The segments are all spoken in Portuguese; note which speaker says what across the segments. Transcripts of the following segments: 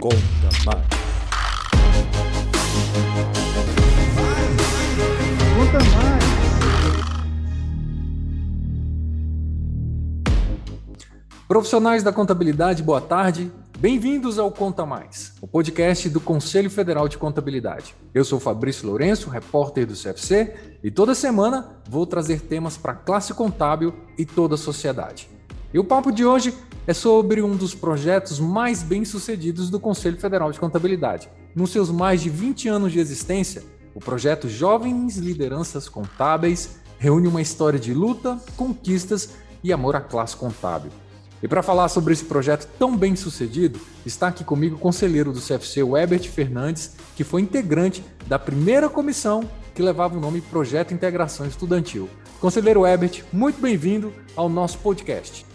Speaker 1: Conta mais.
Speaker 2: Conta mais.
Speaker 1: Profissionais da contabilidade, boa tarde. Bem-vindos ao Conta Mais, o podcast do Conselho Federal de Contabilidade. Eu sou Fabrício Lourenço, repórter do CFC, e toda semana vou trazer temas para a classe contábil e toda a sociedade. E o papo de hoje é sobre um dos projetos mais bem-sucedidos do Conselho Federal de Contabilidade. Nos seus mais de 20 anos de existência, o projeto Jovens Lideranças Contábeis reúne uma história de luta, conquistas e amor à classe contábil. E para falar sobre esse projeto tão bem sucedido, está aqui comigo o conselheiro do CFC, o Herbert Fernandes, que foi integrante da primeira comissão que levava o nome Projeto Integração Estudantil. Conselheiro Herbert, muito bem-vindo ao nosso podcast.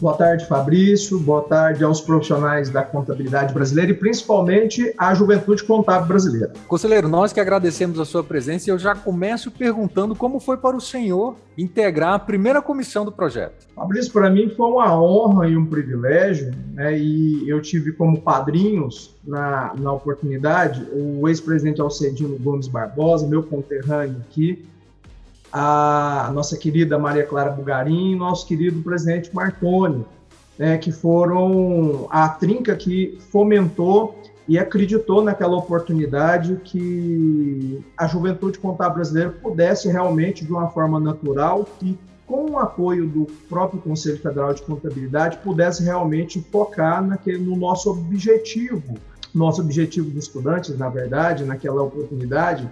Speaker 2: Boa tarde, Fabrício. Boa tarde aos profissionais da contabilidade brasileira e principalmente à juventude contábil brasileira.
Speaker 1: Conselheiro, nós que agradecemos a sua presença e eu já começo perguntando como foi para o senhor integrar a primeira comissão do projeto.
Speaker 2: Fabrício, para mim foi uma honra e um privilégio, né? E eu tive como padrinhos na, na oportunidade o ex-presidente Alcedino Gomes Barbosa, meu conterrâneo aqui, a nossa querida Maria Clara Bugarim e nosso querido presidente Marconi, né, que foram a trinca que fomentou e acreditou naquela oportunidade que a juventude contábil brasileira pudesse realmente, de uma forma natural e com o apoio do próprio Conselho Federal de Contabilidade, pudesse realmente focar naquele, no nosso objetivo, nosso objetivo dos estudantes, na verdade, naquela oportunidade,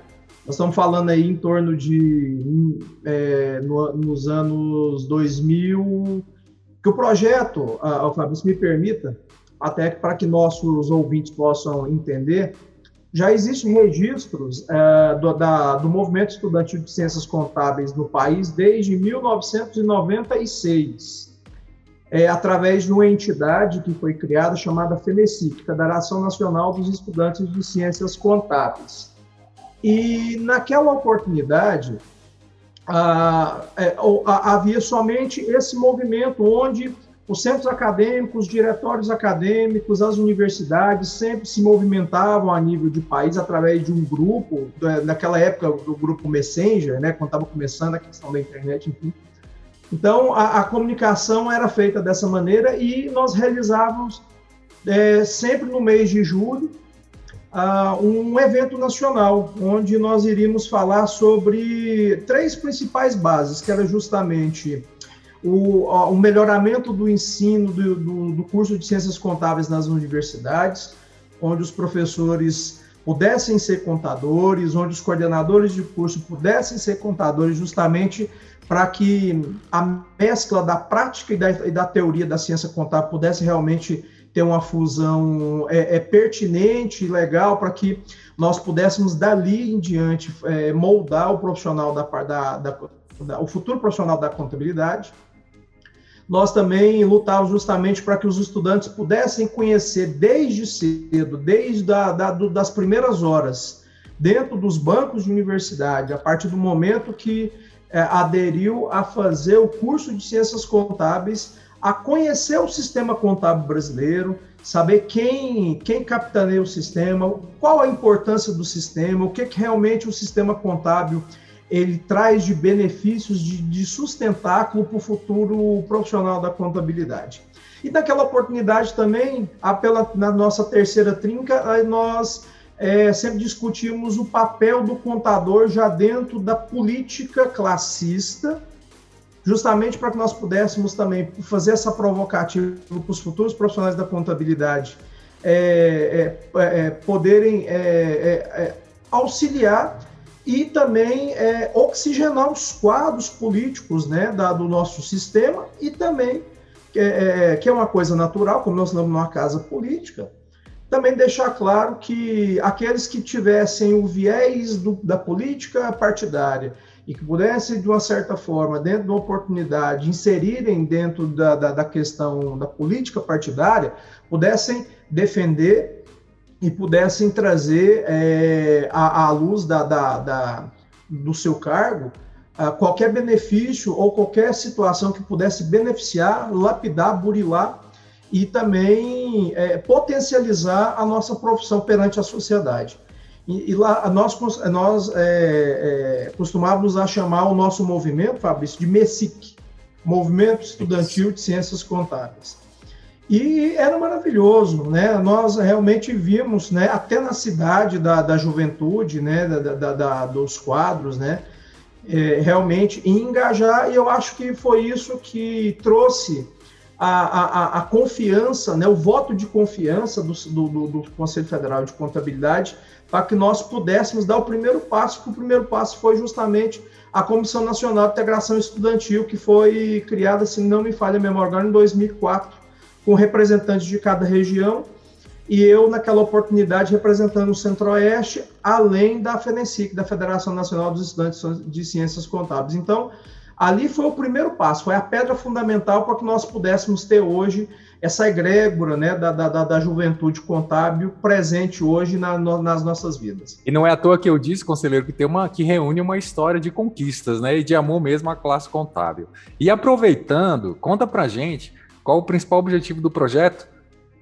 Speaker 2: nós estamos falando aí em torno de é, no, nos anos 2000, que o projeto, Fábio, se me permita, até para que nossos ouvintes possam entender, já existem registros é, do, da, do movimento estudantil de ciências contábeis no país desde 1996, é, através de uma entidade que foi criada chamada FENECIC, Federação Nacional dos Estudantes de Ciências Contábeis. E naquela oportunidade, ah, é, havia somente esse movimento onde os centros acadêmicos, os diretórios acadêmicos, as universidades sempre se movimentavam a nível de país através de um grupo, naquela época do grupo Messenger, né, quando estava começando a questão da internet, enfim. Então, a, a comunicação era feita dessa maneira e nós realizávamos é, sempre no mês de julho uh, um evento nacional, onde nós iríamos falar sobre três principais bases, que era justamente o, uh, o melhoramento do ensino do, do, do curso de Ciências Contábeis nas universidades, onde os professores pudessem ser contadores, onde os coordenadores de curso pudessem ser contadores, justamente para que a mescla da prática e da, e da, teoria da ciência contábil pudesse realmente ter uma fusão é, é pertinente e legal para que nós pudéssemos dali em diante é, moldar o profissional da, da, da, da, o futuro profissional da contabilidade. Nós também lutávamos justamente para que os estudantes pudessem conhecer desde cedo, desde da, da, do, das primeiras horas, dentro dos bancos de universidade, a partir do momento que é, aderiu a fazer o curso de ciências contábeis, a conhecer o sistema contábil brasileiro, saber quem, quem capitaneia o sistema, qual a importância do sistema, o que, que realmente o sistema contábil ele traz de benefícios, de, de sustentáculo para o futuro profissional da contabilidade. E naquela oportunidade também, a, pela, na nossa terceira trinca, nós é, sempre discutimos o papel do contador já dentro da política classista, justamente para que nós pudéssemos também fazer essa provocativa para os futuros profissionais da contabilidade é, é, é, poderem é, é, é, auxiliar e também oxigenar os quadros políticos né, da, do nosso sistema e também, que é uma coisa natural, como nós estamos numa casa política, também deixar claro que aqueles que tivessem o viés do, da política partidária e que pudessem, de uma certa forma, dentro de uma oportunidade, inserirem dentro da, da, da questão da política partidária, pudessem defender e pudessem trazer é, à, à luz da, da, da, do seu cargo uh, qualquer benefício ou qualquer situação que pudesse beneficiar, lapidar, burilar e também é, potencializar a nossa profissão perante a sociedade. E, e lá nós, nós é, é, costumávamos a chamar o nosso movimento, Fabrício, de MESIC, Movimento Estudantil de Ciências Contábeis. E era maravilhoso, né? Nós realmente vimos, né, até na cidade da, da juventude, né, da, da, da dos quadros, né, é, realmente engajar, e eu acho que foi isso que trouxe a, a, a confiança, né, o voto de confiança do, do, do Conselho Federal de Contabilidade para que nós pudéssemos dar o primeiro passo, que o primeiro passo foi justamente a Comissão Nacional de Integração Estudantil, que foi criada, se não me falha a memória, em 2004, com representantes de cada região, e eu, naquela oportunidade, representando o Centro-Oeste, além da FENESIC, da Federação Nacional dos Estudantes de Ciências Contábeis. Então, Ali foi o primeiro passo, foi a pedra fundamental para que nós pudéssemos ter hoje essa egrégora né, da, da, da juventude contábil presente hoje na, no, nas nossas vidas.
Speaker 1: E não é à toa que eu disse, conselheiro, que tem uma que reúne uma história de conquistas, né? E de amor mesmo à classe contábil. E aproveitando, conta pra gente qual o principal objetivo do projeto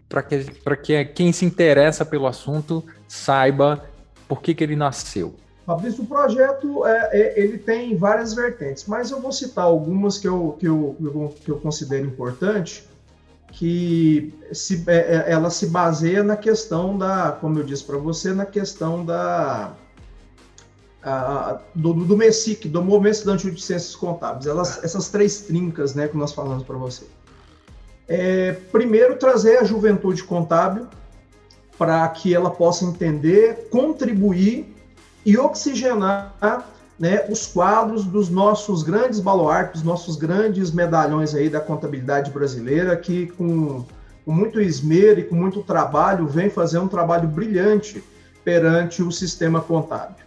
Speaker 1: para que, que quem se interessa pelo assunto saiba por que, que ele nasceu.
Speaker 2: Fabrício, o projeto é, é, ele tem várias vertentes, mas eu vou citar algumas que eu, que eu, que eu considero importante, que se, é, é, ela se baseia na questão da, como eu disse para você, na questão da a, do, do MESIC, do Movimento Estudantil de Ciências Contábeis, elas, essas três trincas né, que nós falamos para você. É, primeiro, trazer a juventude contábil para que ela possa entender, contribuir e oxigenar né, os quadros dos nossos grandes baluartes, nossos grandes medalhões aí da contabilidade brasileira, que com, com muito esmero e com muito trabalho vem fazer um trabalho brilhante perante o sistema contábil.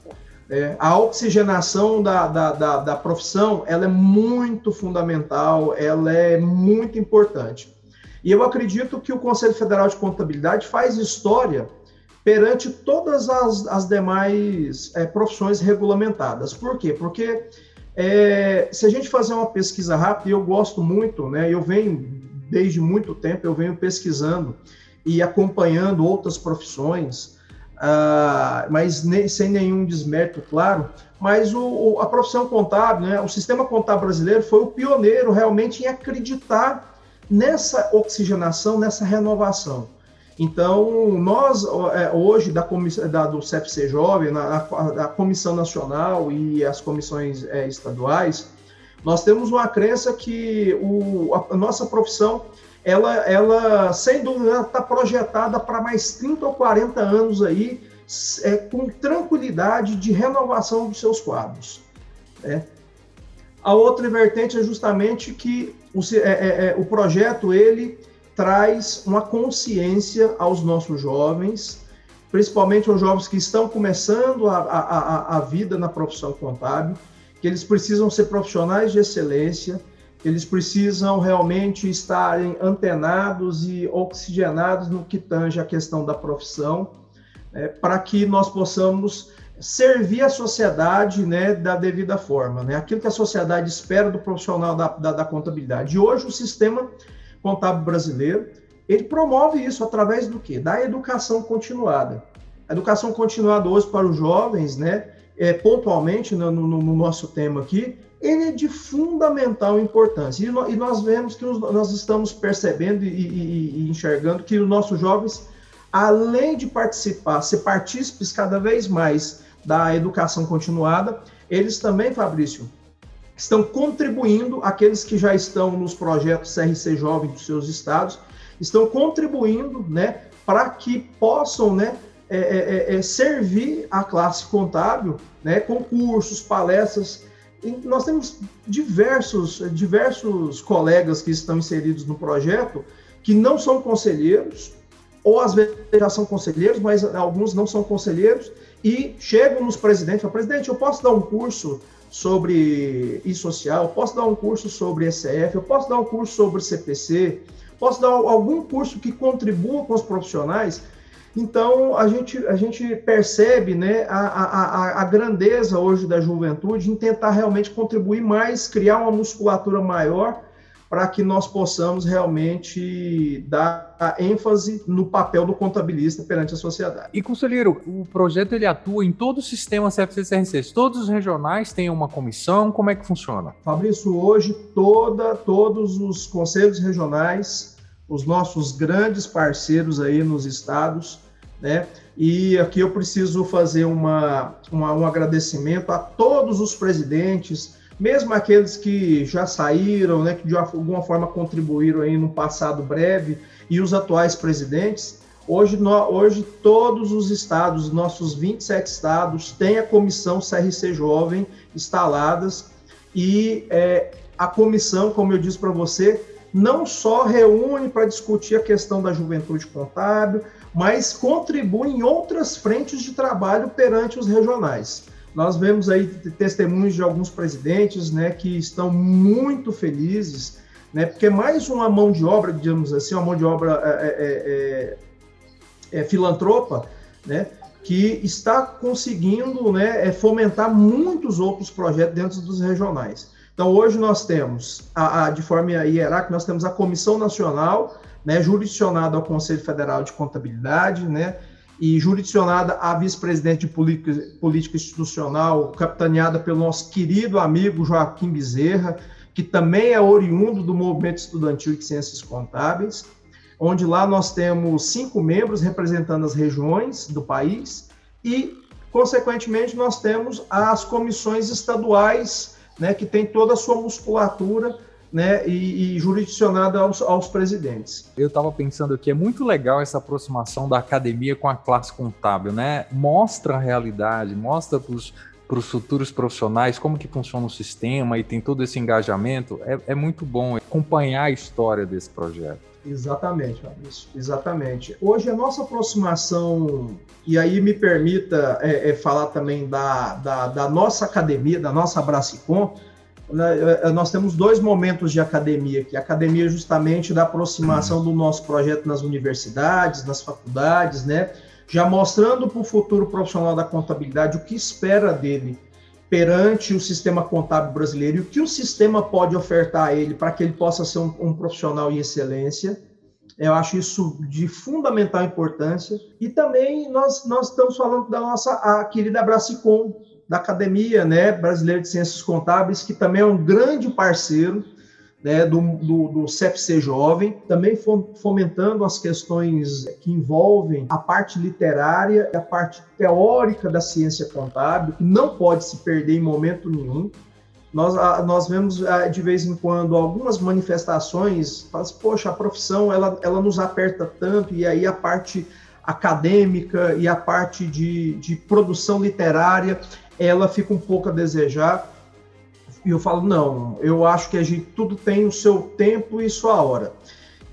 Speaker 2: É, a oxigenação da, da, da, da, profissão ela é muito fundamental, ela é muito importante. E eu acredito que o Conselho Federal de Contabilidade faz história perante todas as, as demais é, profissões regulamentadas. Por quê? Porque é, se a gente fazer uma pesquisa rápida, e eu gosto muito, né, eu venho desde muito tempo, eu venho pesquisando e acompanhando outras profissões, uh, mas nem, sem nenhum desmérito, claro, mas o, a profissão contábil, né, o sistema contábil brasileiro foi o pioneiro realmente em acreditar nessa oxigenação, nessa renovação. Então, nós, é, hoje, da, da, do CFC Jovem, na, a, Comissão Nacional e as comissões é, estaduais, nós temos uma crença que o, a, nossa profissão, ela, ela sem dúvida, está projetada para mais 30 ou 40 anos aí, é, com tranquilidade de renovação dos seus quadros. Né? A outra vertente é justamente que o, é, é, é, o projeto, ele traz uma consciência aos nossos jovens, principalmente aos jovens que estão começando a, a, a vida na profissão contábil, que eles precisam ser profissionais de excelência, eles precisam realmente estarem antenados e oxigenados no que tange a questão da profissão, né, para que nós possamos servir a sociedade né, da devida forma, né, aquilo que a sociedade espera do profissional da, da, da contabilidade. E hoje o sistema contábil brasileiro, ele promove isso através do quê? Da educação continuada. A educação continuada hoje para os jovens, né, é, pontualmente no, no, no nosso tema aqui, ele é de fundamental importância. E, no, e nós vemos que nós estamos percebendo e, e, e, enxergando que os nossos jovens, além de participar, ser partícipes cada vez mais da educação continuada, eles também, Fabrício, estão contribuindo, aqueles que já estão nos projetos CRC Jovem dos seus estados, estão contribuindo né, para que possam né, é, é, é, é servir a classe contábil, né, com cursos, palestras. E nós temos diversos, diversos colegas que estão inseridos no projeto que não são conselheiros, ou às vezes já são conselheiros, mas alguns não são conselheiros, e chegam nos presidentes e falam, presidente, eu posso dar um curso sobre e-social, posso dar um curso sobre ECF, eu posso dar um curso sobre CPC, posso dar algum curso que contribua com os profissionais. Então, a gente, a gente percebe né, a, a, a grandeza hoje da juventude em tentar realmente contribuir mais, criar uma musculatura maior para que nós possamos realmente dar ênfase no papel do contabilista perante a sociedade.
Speaker 1: E, conselheiro, o projeto ele atua em todo o sistema CFC-CRC. Todos os regionais têm uma comissão, como é que funciona?
Speaker 2: Fabrício, hoje toda, todos os conselhos regionais, os nossos grandes parceiros aí nos estados, né? E aqui eu preciso fazer uma, uma, um agradecimento a todos os presidentes, mesmo aqueles que já saíram, né, que de alguma forma contribuíram aí no passado breve, e os atuais presidentes. Hoje, no, hoje todos os estados, nossos 27 estados, têm a comissão CRC Jovem instaladas e é, a comissão, como eu disse para você, não só reúne para discutir a questão da juventude contábil, mas contribui em outras frentes de trabalho perante os regionais. Nós vemos aí testemunhos de alguns presidentes né, que estão muito felizes, né, porque é mais uma mão de obra, digamos assim, uma mão de obra é, é, é, é filantropa, né, que está conseguindo né, é, fomentar muitos outros projetos dentro dos regionais. Então, hoje nós temos, a, a, de forma hierárquica, nós temos a Comissão Nacional né, jurisdicionada ao Conselho Federal de Contabilidade, né, e jurisdicionada à vice-presidente de política, política, institucional, capitaneada pelo nosso querido amigo Joaquim Bezerra, que também é oriundo do movimento estudantil de ciências contábeis, onde lá nós temos cinco membros representando as regiões do país e, consequentemente, nós temos as comissões estaduais, né, que tem toda a sua musculatura né, e, e jurisdicionada aos, aos, presidentes.
Speaker 1: Eu estava pensando que é muito legal essa aproximação da academia com a classe contábil, né? Mostra a realidade, mostra para os futuros profissionais como que funciona o sistema e tem todo esse engajamento. É, é muito bom acompanhar a história desse projeto.
Speaker 2: Exatamente, Fabrício, exatamente. Hoje a nossa aproximação, e aí me permita é, é, falar também da, da, da, nossa academia, da nossa Abracicom, é, nós temos dois momentos de academia aqui. Academia justamente da aproximação do nosso projeto nas universidades, nas faculdades, né? Já mostrando para o futuro profissional da contabilidade o que espera dele perante o sistema contábil brasileiro e o que o sistema pode ofertar a ele para que ele possa ser um, um profissional em excelência. Eu acho isso de fundamental importância. E também nós, nós estamos falando da nossa a querida Bracicom, da Academia né, Brasileira de Ciências Contábeis, que também é um grande parceiro né, do, do, do CFC Jovem, também fomentando as questões que envolvem a parte literária e a parte teórica da ciência contábil, que não pode se perder em momento nenhum. Nós, nós vemos de vez em quando algumas manifestações, faz, assim, poxa, a profissão ela, ela nos aperta tanto, e aí a parte acadêmica e a parte de, de produção literária ela fica um pouco a desejar. E eu falo, não, eu acho que a gente tudo tem o seu tempo e sua hora.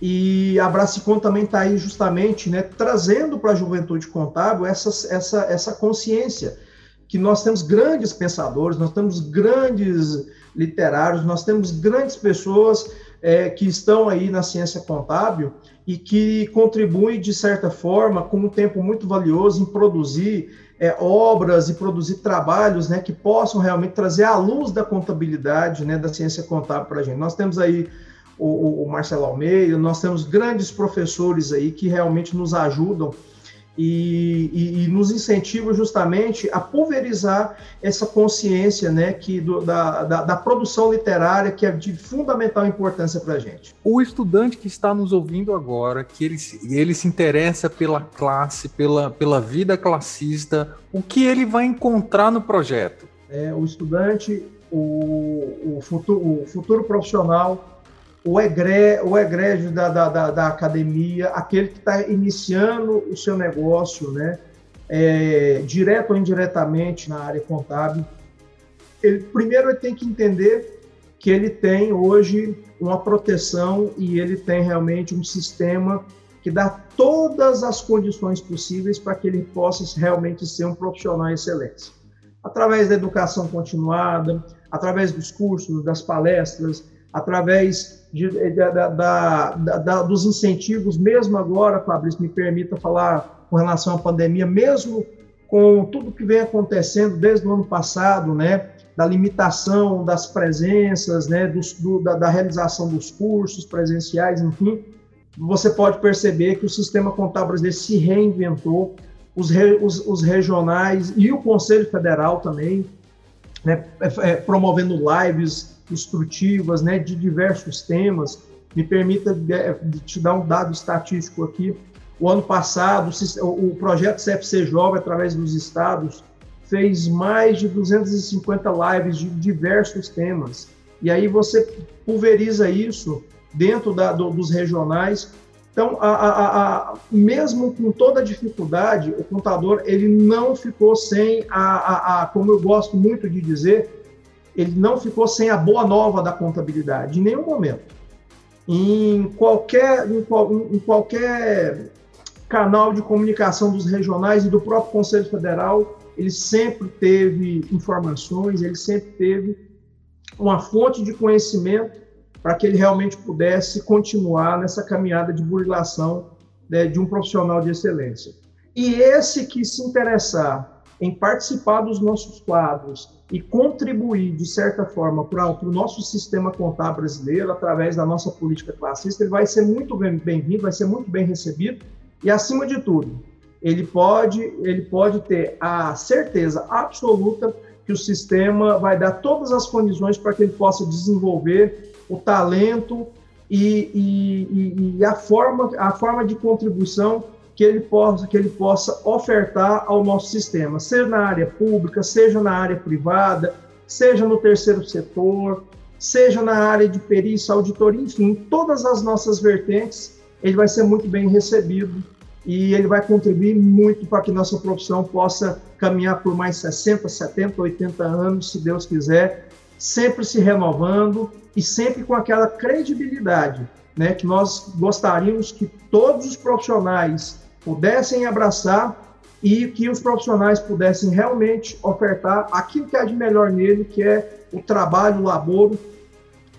Speaker 2: E a Bracicon também está aí justamente né, trazendo para a juventude contábil essa, essa, essa consciência que nós temos grandes pensadores, nós temos grandes literários, nós temos grandes pessoas é, que estão aí na ciência contábil e que contribuem, de certa forma, com um tempo muito valioso em produzir é, obras e produzir trabalhos né, que possam realmente trazer a luz da contabilidade, né, da ciência contábil para a gente. Nós temos aí o, o, Marcelo Almeida, nós temos grandes professores aí que realmente nos ajudam e, e, e, nos incentiva justamente a pulverizar essa consciência né, que do, da, da, da, produção literária que é de fundamental importância para a gente.
Speaker 1: O estudante que está nos ouvindo agora, que ele, ele se interessa pela classe, pela, pela vida classista, o que ele vai encontrar no projeto?
Speaker 2: É, o estudante, o, o, futuro, o futuro profissional, o, egre, o egrégio da, da, da, da academia, aquele que está iniciando o seu negócio, né, é, direto ou indiretamente na área contábil, ele, primeiro ele tem que entender que ele tem hoje uma proteção e ele tem realmente um sistema que dá todas as condições possíveis para que ele possa realmente ser um profissional excelente. Através da educação continuada, através dos cursos, das palestras, através de, da, da, da, dos incentivos, mesmo agora, Fabrício, me permita falar com relação à pandemia, mesmo com tudo que vem acontecendo desde o ano passado, né, da limitação das presenças, né, dos, do, da, da, realização dos cursos presenciais, enfim, você pode perceber que o sistema contábil brasileiro se reinventou, os, re, os, os regionais e o Conselho Federal também, né, é, é, promovendo lives instrutivas né, de diversos temas. Me permita é, te dar um dado estatístico aqui. O ano passado, o projeto CFC Jovem, através dos estados, fez mais de 250 lives de diversos temas. E aí você pulveriza isso dentro da, do, dos regionais. Então, a, a, a, mesmo com toda a dificuldade, o contador ele não ficou sem a, como eu gosto muito de dizer, ele não ficou sem a boa nova da contabilidade em nenhum momento. Em qualquer, em, em qualquer canal de comunicação dos regionais e do próprio Conselho Federal, ele sempre teve informações, ele sempre teve uma fonte de conhecimento para que ele realmente pudesse continuar nessa caminhada de burilação né, de um profissional de excelência. E esse que se interessar em participar dos nossos quadros e contribuir, de certa forma, para o nosso sistema contábil brasileiro, através da nossa política classista, ele vai ser muito bem-vindo, vai ser muito bem recebido, e, acima de tudo, ele pode, ele pode ter a certeza absoluta que o sistema vai dar todas as condições para que ele possa desenvolver o talento e, e, e, a, forma, a forma de contribuição que ele, possa, que ele possa ofertar ao nosso sistema, seja na área pública, seja na área privada, seja no terceiro setor, seja na área de perícia, auditoria, enfim, todas as nossas vertentes, ele vai ser muito bem recebido e ele vai contribuir muito para que nossa profissão possa caminhar por mais 60, 70, 80 anos, se Deus quiser, sempre se renovando e sempre com aquela credibilidade, né, que nós gostaríamos que todos os profissionais pudessem abraçar e que os profissionais pudessem realmente ofertar aquilo que é de melhor nele, que é o trabalho, o laboro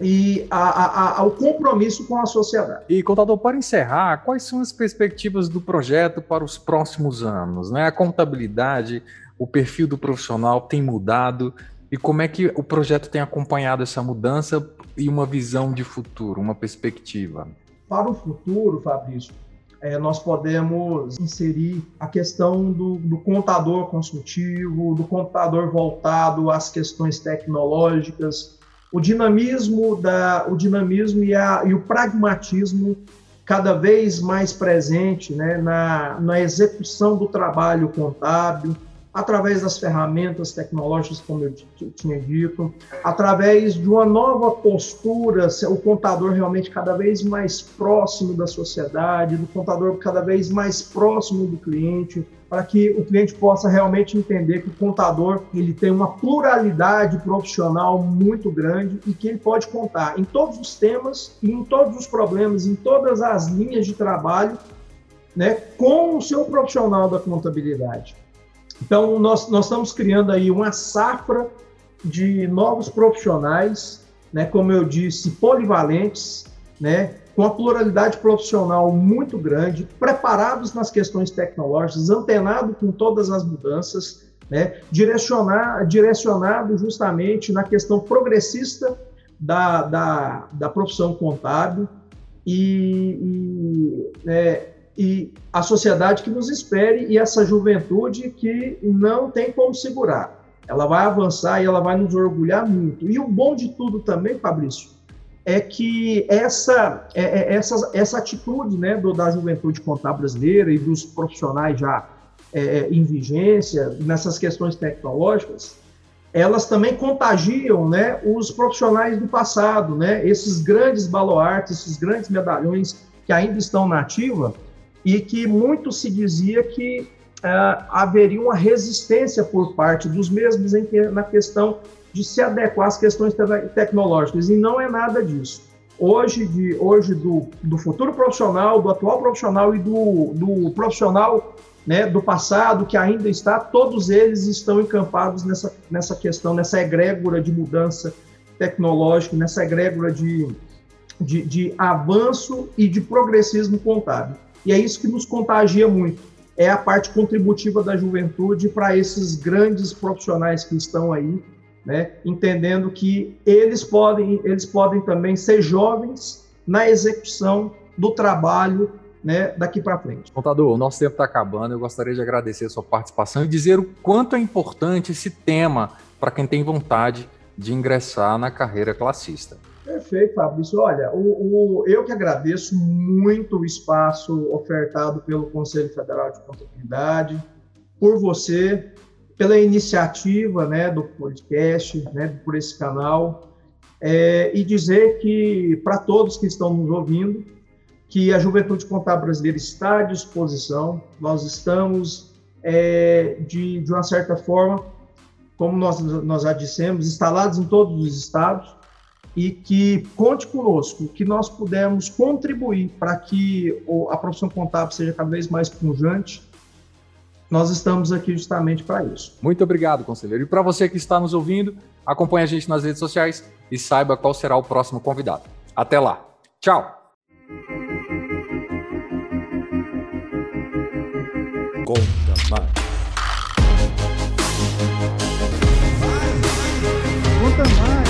Speaker 2: e a, a, a, o compromisso com a sociedade.
Speaker 1: E, contador, para encerrar, quais são as perspectivas do projeto para os próximos anos? Né? A contabilidade, o perfil do profissional tem mudado e como é que o projeto tem acompanhado essa mudança e uma visão de futuro, uma perspectiva?
Speaker 2: Para o futuro, Fabrício, é, nós podemos inserir a questão do, do, contador consultivo, do contador voltado às questões tecnológicas, o dinamismo, da, o dinamismo e, a, e o pragmatismo cada vez mais presente né, na, na execução do trabalho contábil, através das ferramentas tecnológicas, como eu tinha dito, através de uma nova postura, o contador realmente cada vez mais próximo da sociedade, do contador cada vez mais próximo do cliente, para que o cliente possa realmente entender que o contador ele tem uma pluralidade profissional muito grande e que ele pode contar em todos os temas e em todos os problemas, em todas as linhas de trabalho, né, com o seu profissional da contabilidade. Então, nós, nós estamos criando aí uma safra de novos profissionais, né, como eu disse, polivalentes, né, com a pluralidade profissional muito grande, preparados nas questões tecnológicas, antenado com todas as mudanças, né, direcionar, direcionado justamente na questão progressista da, da, da profissão contábil e, e né, e a sociedade que nos espere e essa juventude que não tem como segurar. Ela vai avançar e ela vai nos orgulhar muito. E o bom de tudo também, Fabrício, é que essa, é, é, essa, essa atitude né, do, da juventude contábil brasileira e dos profissionais já é, é, em vigência nessas questões tecnológicas, elas também contagiam né, os profissionais do passado, né, esses grandes baluartes, esses grandes medalhões que ainda estão na ativa, e que muito se dizia que uh, haveria uma resistência por parte dos mesmos em na questão de se adequar às questões te tecnológicas, e não é nada disso. Hoje, de, hoje do, do futuro profissional, do atual profissional e do, do profissional né, do passado que ainda está, todos eles estão encampados nessa, nessa questão, nessa egrégora de mudança tecnológica, nessa egrégora de, de, de avanço e de progressismo contábil. E é isso que nos contagia muito. é a parte contributiva da juventude para esses grandes profissionais que estão aí, né, entendendo que eles podem, eles podem também ser jovens na execução do trabalho né, daqui para frente.
Speaker 1: Contador, o nosso tempo está acabando. Eu gostaria de agradecer a sua participação e dizer o quanto é importante esse tema para quem tem vontade de ingressar na carreira classista.
Speaker 2: Perfeito, Fabrício. Olha, o, o, eu que agradeço muito o espaço ofertado pelo Conselho Federal de Contabilidade, por você, pela iniciativa né, do podcast, né, por esse canal, é, e dizer que, para todos que estão nos ouvindo, que a Juventude Contábil Brasileira está à disposição, nós estamos, é, de, de uma certa forma, como nós, nós já dissemos, instalados em todos os estados, e que conte conosco, que nós pudermos contribuir para que a profissão contábil seja cada vez mais pujante. Nós estamos aqui justamente para isso.
Speaker 1: Muito obrigado, conselheiro. E para você que está nos ouvindo, acompanhe a gente nas redes sociais e saiba qual será o próximo convidado. Até lá. Tchau. Conta mais. Conta mais.